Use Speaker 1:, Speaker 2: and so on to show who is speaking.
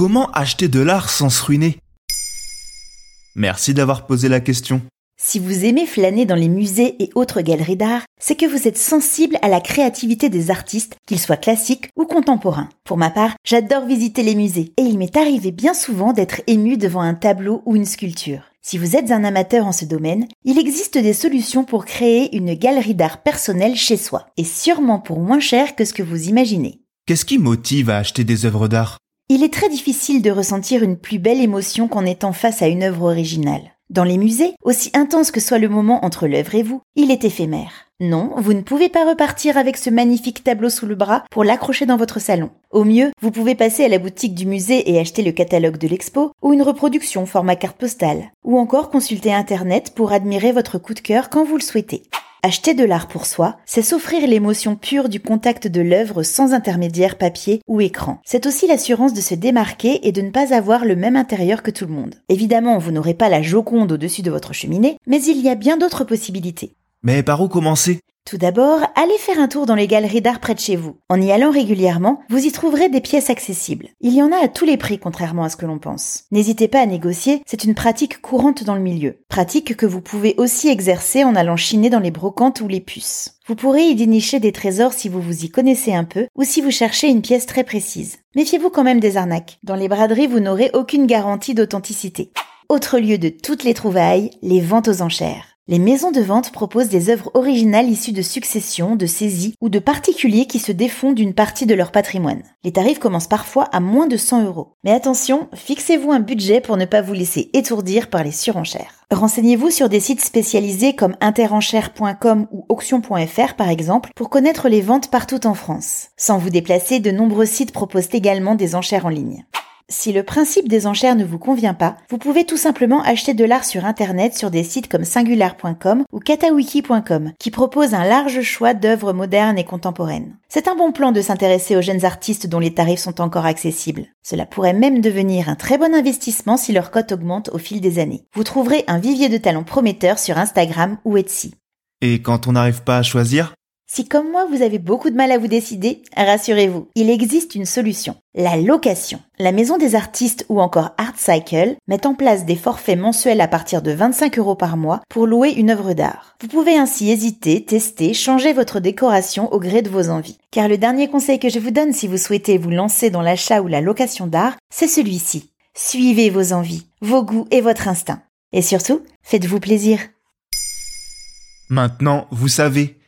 Speaker 1: Comment acheter de l'art sans se ruiner? Merci d'avoir posé la question.
Speaker 2: Si vous aimez flâner dans les musées et autres galeries d'art, c'est que vous êtes sensible à la créativité des artistes, qu'ils soient classiques ou contemporains. Pour ma part, j'adore visiter les musées et il m'est arrivé bien souvent d'être ému devant un tableau ou une sculpture. Si vous êtes un amateur en ce domaine, il existe des solutions pour créer une galerie d'art personnelle chez soi, et sûrement pour moins cher que ce que vous imaginez.
Speaker 1: Qu'est-ce qui motive à acheter des œuvres d'art?
Speaker 2: Il est très difficile de ressentir une plus belle émotion qu'en étant face à une œuvre originale. Dans les musées, aussi intense que soit le moment entre l'œuvre et vous, il est éphémère. Non, vous ne pouvez pas repartir avec ce magnifique tableau sous le bras pour l'accrocher dans votre salon. Au mieux, vous pouvez passer à la boutique du musée et acheter le catalogue de l'expo, ou une reproduction format carte postale, ou encore consulter Internet pour admirer votre coup de cœur quand vous le souhaitez. Acheter de l'art pour soi, c'est s'offrir l'émotion pure du contact de l'œuvre sans intermédiaire papier ou écran. C'est aussi l'assurance de se démarquer et de ne pas avoir le même intérieur que tout le monde. Évidemment, vous n'aurez pas la joconde au-dessus de votre cheminée, mais il y a bien d'autres possibilités.
Speaker 1: Mais par où commencer?
Speaker 2: Tout d'abord, allez faire un tour dans les galeries d'art près de chez vous. En y allant régulièrement, vous y trouverez des pièces accessibles. Il y en a à tous les prix contrairement à ce que l'on pense. N'hésitez pas à négocier, c'est une pratique courante dans le milieu. Pratique que vous pouvez aussi exercer en allant chiner dans les brocantes ou les puces. Vous pourrez y dénicher des trésors si vous vous y connaissez un peu ou si vous cherchez une pièce très précise. Méfiez-vous quand même des arnaques. Dans les braderies, vous n'aurez aucune garantie d'authenticité. Autre lieu de toutes les trouvailles, les ventes aux enchères. Les maisons de vente proposent des œuvres originales issues de successions, de saisies ou de particuliers qui se défont d'une partie de leur patrimoine. Les tarifs commencent parfois à moins de 100 euros. Mais attention, fixez-vous un budget pour ne pas vous laisser étourdir par les surenchères. Renseignez-vous sur des sites spécialisés comme interenchères.com ou auction.fr par exemple pour connaître les ventes partout en France. Sans vous déplacer, de nombreux sites proposent également des enchères en ligne. Si le principe des enchères ne vous convient pas, vous pouvez tout simplement acheter de l'art sur Internet sur des sites comme singular.com ou katawiki.com, qui proposent un large choix d'œuvres modernes et contemporaines. C'est un bon plan de s'intéresser aux jeunes artistes dont les tarifs sont encore accessibles. Cela pourrait même devenir un très bon investissement si leur cote augmente au fil des années. Vous trouverez un vivier de talents prometteurs sur Instagram ou Etsy.
Speaker 1: Et quand on n'arrive pas à choisir
Speaker 2: Si comme moi vous avez beaucoup de mal à vous décider, rassurez-vous, il existe une solution. La location. La maison des artistes ou encore Art Cycle met en place des forfaits mensuels à partir de 25 euros par mois pour louer une œuvre d'art. Vous pouvez ainsi hésiter, tester, changer votre décoration au gré de vos envies. Car le dernier conseil que je vous donne si vous souhaitez vous lancer dans l'achat ou la location d'art, c'est celui-ci. Suivez vos envies, vos goûts et votre instinct. Et surtout, faites-vous plaisir.
Speaker 1: Maintenant, vous savez,